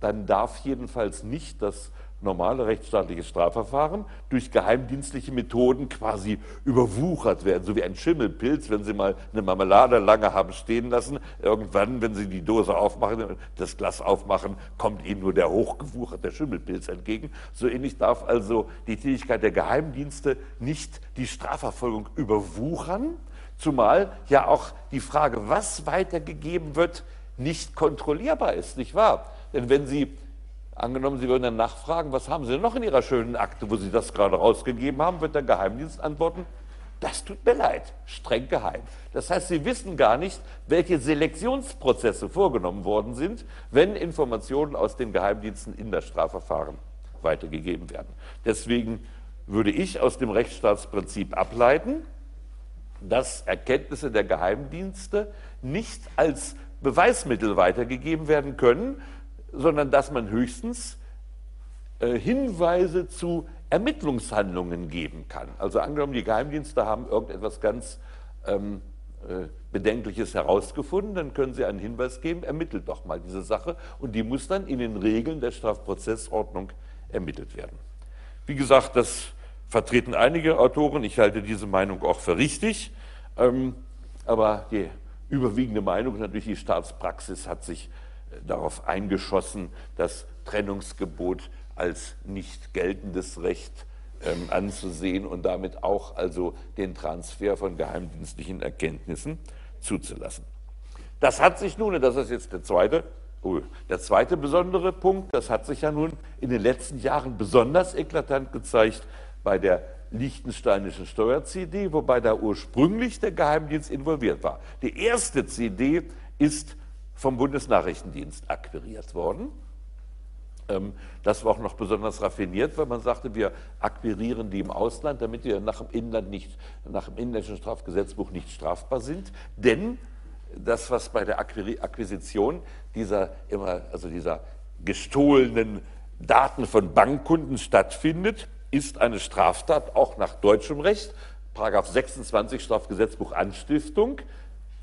dann darf jedenfalls nicht das normale rechtsstaatliche Strafverfahren durch geheimdienstliche Methoden quasi überwuchert werden, so wie ein Schimmelpilz, wenn Sie mal eine Marmelade lange haben stehen lassen, irgendwann, wenn Sie die Dose aufmachen, das Glas aufmachen, kommt Ihnen nur der hochgewucherte Schimmelpilz entgegen. So ähnlich darf also die Tätigkeit der Geheimdienste nicht die Strafverfolgung überwuchern, zumal ja auch die Frage, was weitergegeben wird, nicht kontrollierbar ist, nicht wahr? Denn wenn Sie Angenommen, Sie würden dann nachfragen, was haben Sie noch in Ihrer schönen Akte, wo Sie das gerade rausgegeben haben, wird der Geheimdienst antworten, das tut mir leid, streng geheim. Das heißt, Sie wissen gar nicht, welche Selektionsprozesse vorgenommen worden sind, wenn Informationen aus den Geheimdiensten in das Strafverfahren weitergegeben werden. Deswegen würde ich aus dem Rechtsstaatsprinzip ableiten, dass Erkenntnisse der Geheimdienste nicht als Beweismittel weitergegeben werden können, sondern dass man höchstens äh, Hinweise zu Ermittlungshandlungen geben kann. Also angenommen, die Geheimdienste haben irgendetwas ganz ähm, äh, Bedenkliches herausgefunden, dann können sie einen Hinweis geben, ermittelt doch mal diese Sache und die muss dann in den Regeln der Strafprozessordnung ermittelt werden. Wie gesagt, das vertreten einige Autoren, ich halte diese Meinung auch für richtig, ähm, aber die überwiegende Meinung, natürlich die Staatspraxis hat sich darauf eingeschossen, das Trennungsgebot als nicht geltendes Recht ähm, anzusehen und damit auch also den Transfer von geheimdienstlichen Erkenntnissen zuzulassen. Das hat sich nun, und das ist jetzt der zweite, oh, der zweite besondere Punkt, das hat sich ja nun in den letzten Jahren besonders eklatant gezeigt bei der liechtensteinischen Steuer-CD, wobei da ursprünglich der Geheimdienst involviert war. Die erste CD ist vom Bundesnachrichtendienst akquiriert worden. Ähm, das war auch noch besonders raffiniert, weil man sagte, wir akquirieren die im Ausland, damit die nach dem, Inland nicht, nach dem inländischen Strafgesetzbuch nicht strafbar sind. Denn das, was bei der Akquisition dieser, immer, also dieser gestohlenen Daten von Bankkunden stattfindet, ist eine Straftat auch nach deutschem Recht. Paragraph 26 Strafgesetzbuch Anstiftung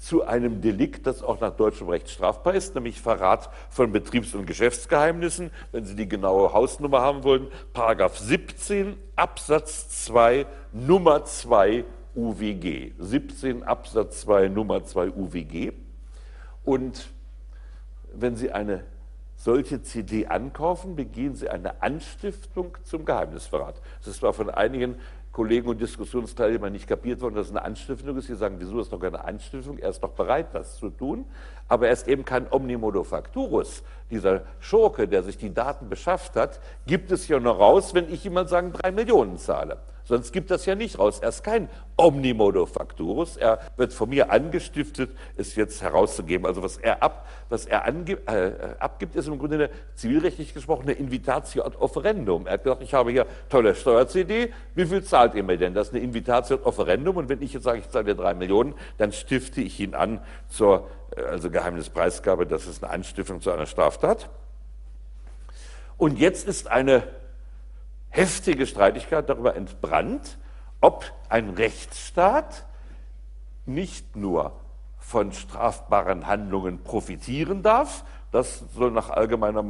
zu einem Delikt, das auch nach deutschem Recht strafbar ist, nämlich Verrat von Betriebs- und Geschäftsgeheimnissen. Wenn Sie die genaue Hausnummer haben wollen, Paragraph 17 Absatz 2 Nummer 2 UWG. 17 Absatz 2 Nummer 2 UWG. Und wenn Sie eine solche CD ankaufen, begehen Sie eine Anstiftung zum Geheimnisverrat. Das zwar von einigen Kollegen und Diskussionsteilnehmer nicht kapiert worden, dass es eine Anstiftung ist. Sie sagen, wieso ist doch keine Anstiftung? Er ist doch bereit, das zu tun. Aber er ist eben kein Omnimodo Facturus. Dieser Schurke, der sich die Daten beschafft hat, gibt es ja nur raus, wenn ich jemand sagen, drei Millionen zahle. Sonst gibt das ja nicht raus. Er ist kein Omnimodo Facturus. Er wird von mir angestiftet, es jetzt herauszugeben. Also was er, ab, was er angib, äh, abgibt, ist im Grunde eine zivilrechtlich gesprochene Invitatio ad offerendum. Er hat gesagt, ich habe hier tolle Steuer-CD. Wie viel zahlt ihr mir denn? Das ist eine Invitatio ad offerendum. Und wenn ich jetzt sage, ich zahle dir drei Millionen, dann stifte ich ihn an zur also Geheimnispreisgabe. Das ist eine Anstiftung zu einer Straftat. Und jetzt ist eine heftige Streitigkeit darüber entbrannt, ob ein Rechtsstaat nicht nur von strafbaren Handlungen profitieren darf, das soll nach allgemeiner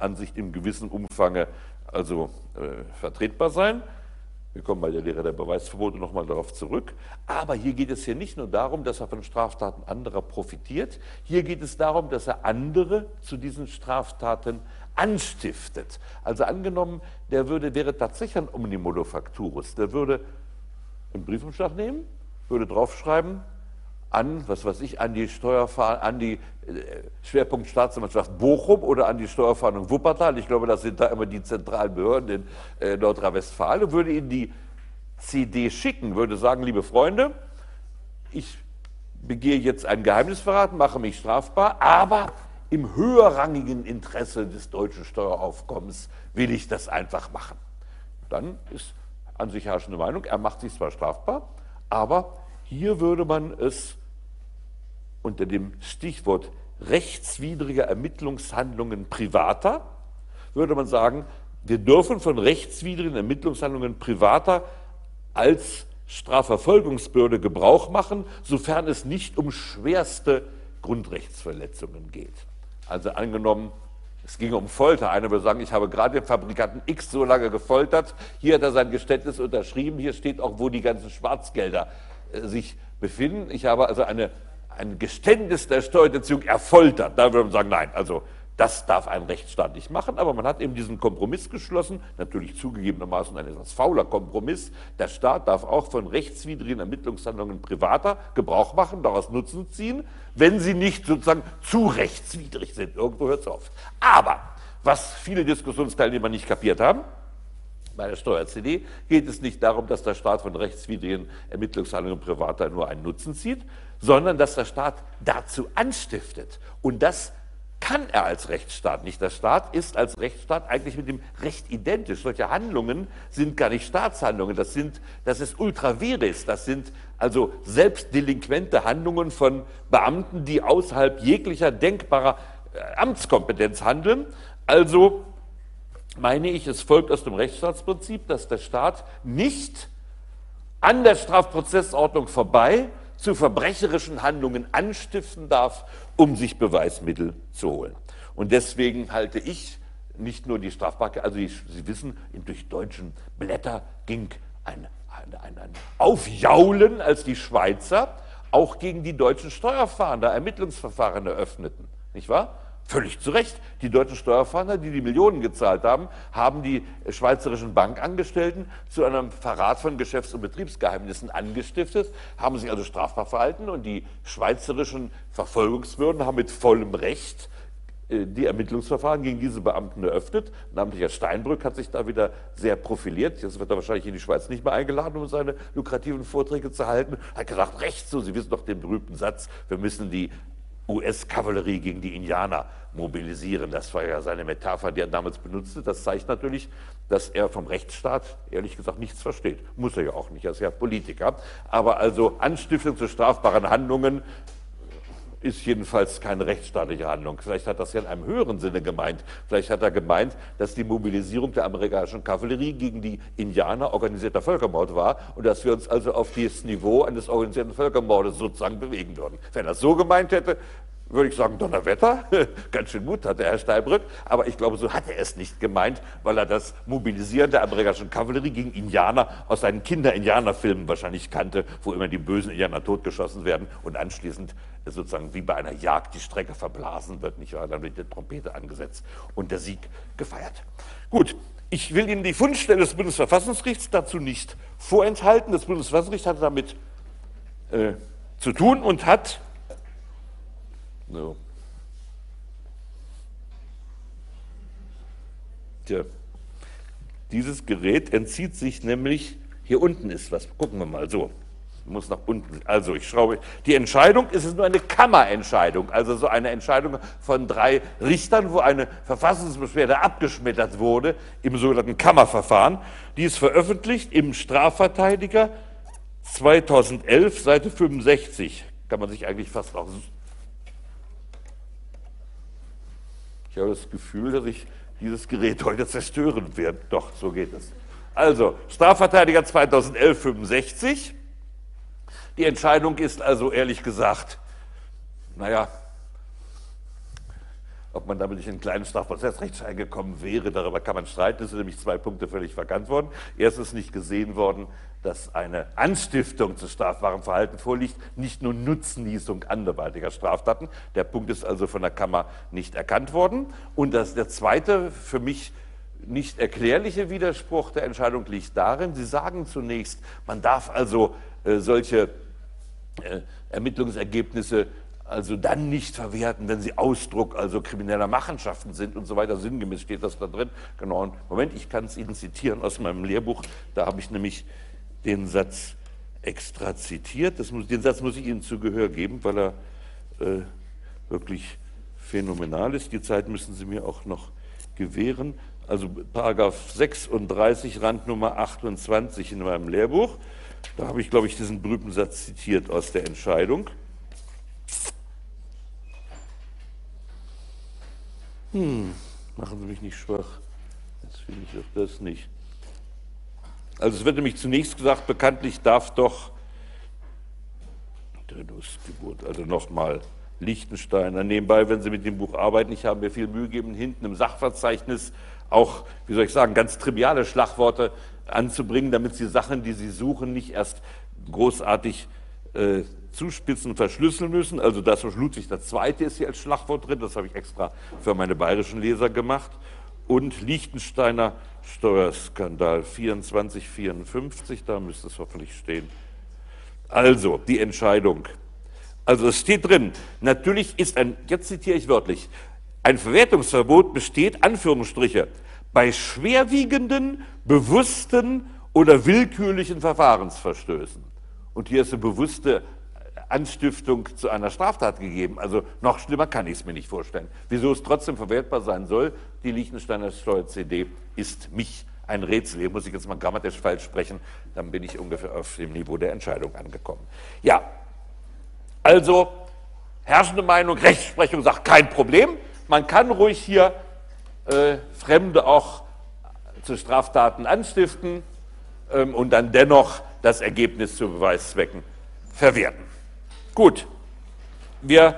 Ansicht im gewissen Umfang also äh, vertretbar sein, Wir kommen bei der Lehre der Beweisverbote nochmal darauf zurück. Aber hier geht es hier nicht nur darum, dass er von Straftaten anderer profitiert. Hier geht es darum, dass er andere zu diesen Straftaten anstiftet. Also angenommen, der würde, wäre tatsächlich ein Omnimodo Facturus. Der würde einen Briefumschlag nehmen, würde draufschreiben, an, was weiß ich, an die Steuerfahr an die äh, Schwerpunkt Bochum oder an die Steuerfahndung Wuppertal. Ich glaube, das sind da immer die zentralen Behörden in äh, Nordrhein-Westfalen würde Ihnen die CD schicken, würde sagen, liebe Freunde, ich begehe jetzt ein Geheimnisverrat, mache mich strafbar, aber im höherrangigen Interesse des deutschen Steueraufkommens will ich das einfach machen. Dann ist an sich herrschende Meinung, er macht sich zwar strafbar, aber hier würde man es unter dem Stichwort rechtswidrige Ermittlungshandlungen privater, würde man sagen, wir dürfen von rechtswidrigen Ermittlungshandlungen privater als Strafverfolgungsbürde Gebrauch machen, sofern es nicht um schwerste Grundrechtsverletzungen geht. Also angenommen, es ging um Folter. Einer würde sagen, ich habe gerade den Fabrikanten X so lange gefoltert, hier hat er sein Geständnis unterschrieben, hier steht auch, wo die ganzen Schwarzgelder sich befinden. Ich habe also eine, ein Geständnis der Steuerhinterziehung erfoltert. Da würde man sagen, nein, also das darf ein Rechtsstaat nicht machen, aber man hat eben diesen Kompromiss geschlossen, natürlich zugegebenermaßen ein etwas fauler Kompromiss. Der Staat darf auch von rechtswidrigen Ermittlungshandlungen privater Gebrauch machen, daraus Nutzen ziehen, wenn sie nicht sozusagen zu rechtswidrig sind. Irgendwo hört es auf. Aber was viele Diskussionsteilnehmer nicht kapiert haben, bei der Steuer-CD geht es nicht darum, dass der Staat von rechtswidrigen Ermittlungshandlungen privater nur einen Nutzen zieht, sondern dass der Staat dazu anstiftet. Und das kann er als Rechtsstaat nicht. Der Staat ist als Rechtsstaat eigentlich mit dem Recht identisch. Solche Handlungen sind gar nicht Staatshandlungen, das, sind, das ist ultra viris, das sind also selbstdelinquente Handlungen von Beamten, die außerhalb jeglicher denkbarer äh, Amtskompetenz handeln. Also meine ich, es folgt aus dem Rechtsstaatsprinzip, dass der Staat nicht an der Strafprozessordnung vorbei zu verbrecherischen Handlungen anstiften darf, um sich Beweismittel zu holen. Und deswegen halte ich nicht nur die Strafbarkeit, also Sie wissen, durch deutschen Blätter ging ein, ein, ein, ein Aufjaulen, als die Schweizer auch gegen die deutschen Steuerfahnder Ermittlungsverfahren eröffneten. Nicht wahr? Völlig zu Recht. Die deutschen Steuerfahnder, die die Millionen gezahlt haben, haben die schweizerischen Bankangestellten zu einem Verrat von Geschäfts- und Betriebsgeheimnissen angestiftet, haben sich also strafbar verhalten und die schweizerischen Verfolgungsbehörden haben mit vollem Recht äh, die Ermittlungsverfahren gegen diese Beamten eröffnet. Namentlich Herr Steinbrück hat sich da wieder sehr profiliert. Jetzt wird er wahrscheinlich in die Schweiz nicht mehr eingeladen, um seine lukrativen Vorträge zu halten. Er hat gesagt, recht so, Sie wissen doch den berühmten Satz, wir müssen die US-Kavallerie gegen die Indianer mobilisieren. Das war ja seine Metapher, die er damals benutzte. Das zeigt natürlich, dass er vom Rechtsstaat ehrlich gesagt nichts versteht. Muss er ja auch nicht, er ist ja Politiker. Aber also Anstiftung zu strafbaren Handlungen ist jedenfalls keine rechtsstaatliche Handlung. Vielleicht hat das ja in einem höheren Sinne gemeint. Vielleicht hat er gemeint, dass die Mobilisierung der amerikanischen Kavallerie gegen die Indianer organisierter Völkermord war und dass wir uns also auf das Niveau eines organisierten Völkermordes sozusagen bewegen würden. Wenn er es so gemeint hätte, würde ich sagen, Donnerwetter, (laughs) ganz schön Mut hat der Herr Steinbrück, aber ich glaube, so hat er es nicht gemeint, weil er das Mobilisieren der amerikanischen Kavallerie gegen Indianer aus seinen Kinder-Indianer-Filmen wahrscheinlich kannte, wo immer die bösen Indianer totgeschossen werden und anschließend sozusagen wie bei einer Jagd die Strecke verblasen wird, nicht wahr? Dann wird die Trompete angesetzt und der Sieg gefeiert. Gut, ich will Ihnen die Fundstelle des Bundesverfassungsgerichts dazu nicht vorenthalten. Das Bundesverfassungsgericht hat damit äh, zu tun und hat No. Tja, dieses Gerät entzieht sich nämlich, hier unten ist was, gucken wir mal so, muss nach unten, also ich schraube, die Entscheidung ist es nur eine Kammerentscheidung, also so eine Entscheidung von drei Richtern, wo eine Verfassungsbeschwerde abgeschmettert wurde im sogenannten Kammerverfahren. Die ist veröffentlicht im Strafverteidiger 2011, Seite 65. Kann man sich eigentlich fast auch Ich habe das Gefühl, dass ich dieses Gerät heute zerstören werde. Doch, so geht es. Also, Strafverteidiger 2011 65. Die Entscheidung ist also ehrlich gesagt, naja, ob man damit nicht in einen kleinen Strafprozessrechtsschein gekommen wäre, darüber kann man streiten. Es sind nämlich zwei Punkte völlig verkannt worden. Erstens nicht gesehen worden, dass eine Anstiftung zu strafbarem Verhalten vorliegt, nicht nur Nutznießung anderweitiger Straftaten. Der Punkt ist also von der Kammer nicht erkannt worden. Und das, der zweite, für mich nicht erklärliche Widerspruch der Entscheidung liegt darin, Sie sagen zunächst, man darf also äh, solche äh, Ermittlungsergebnisse also dann nicht verwerten, wenn sie Ausdruck also krimineller Machenschaften sind und so weiter. Sinngemäß steht das da drin. Genau. Moment, ich kann es Ihnen zitieren aus meinem Lehrbuch. Da habe ich nämlich den Satz extra zitiert. Muss, den Satz muss ich Ihnen zu Gehör geben, weil er äh, wirklich phänomenal ist. Die Zeit müssen Sie mir auch noch gewähren. Also Paragraph 36, Randnummer 28 in meinem Lehrbuch. Da habe ich, glaube ich, diesen berühmten Satz zitiert aus der Entscheidung. Hm, machen Sie mich nicht schwach. Jetzt finde ich auch das nicht. Also es wird nämlich zunächst gesagt, bekanntlich darf doch Trennungsgeburt, also nochmal Lichtensteiner. Nebenbei, wenn Sie mit dem Buch arbeiten, ich habe mir viel Mühe gegeben, hinten im Sachverzeichnis auch, wie soll ich sagen, ganz triviale Schlagworte anzubringen, damit Sie Sachen, die Sie suchen, nicht erst großartig äh, zuspitzen und verschlüsseln müssen. Also das von Ludwig II. ist hier als Schlagwort drin, das habe ich extra für meine bayerischen Leser gemacht. Und Liechtensteiner Steuerskandal 2454, da müsste es hoffentlich stehen. Also, die Entscheidung. Also es steht drin, natürlich ist ein, jetzt zitiere ich wörtlich, ein Verwertungsverbot besteht, Anführungsstriche, bei schwerwiegenden, bewussten oder willkürlichen Verfahrensverstößen. Und hier ist eine bewusste Anstiftung zu einer Straftat gegeben. Also noch schlimmer kann ich es mir nicht vorstellen. Wieso es trotzdem verwertbar sein soll, die Liechtensteiner Steuer-CD ist mich ein Rätsel. Hier muss ich jetzt mal grammatisch falsch sprechen, dann bin ich ungefähr auf dem Niveau der Entscheidung angekommen. Ja, also herrschende Meinung, Rechtsprechung sagt kein Problem. Man kann ruhig hier äh, Fremde auch zu Straftaten anstiften ähm, und dann dennoch das Ergebnis zu Beweiszwecken verwerten. Gut, wir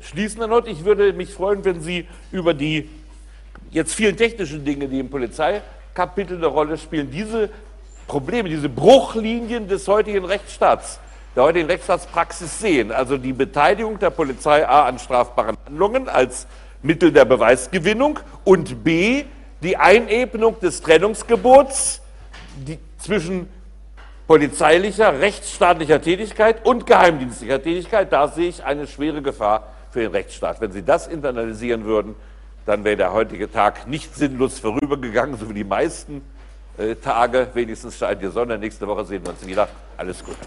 schließen dann heute. Ich würde mich freuen, wenn Sie über die jetzt vielen technischen Dinge, die im Polizeikapitel eine Rolle spielen, diese Probleme, diese Bruchlinien des heutigen Rechtsstaats, der heutigen Rechtsstaatspraxis sehen. Also die Beteiligung der Polizei A an strafbaren Handlungen als Mittel der Beweisgewinnung und B die Einebnung des Trennungsgebots die, zwischen polizeilicher, rechtsstaatlicher Tätigkeit und geheimdienstlicher Tätigkeit, da sehe ich eine schwere Gefahr für den Rechtsstaat. Wenn Sie das internalisieren würden, dann wäre der heutige Tag nicht sinnlos vorübergegangen, so wie die meisten äh, Tage. Wenigstens scheint die Sonne. Nächste Woche sehen wir uns wieder. Alles Gute.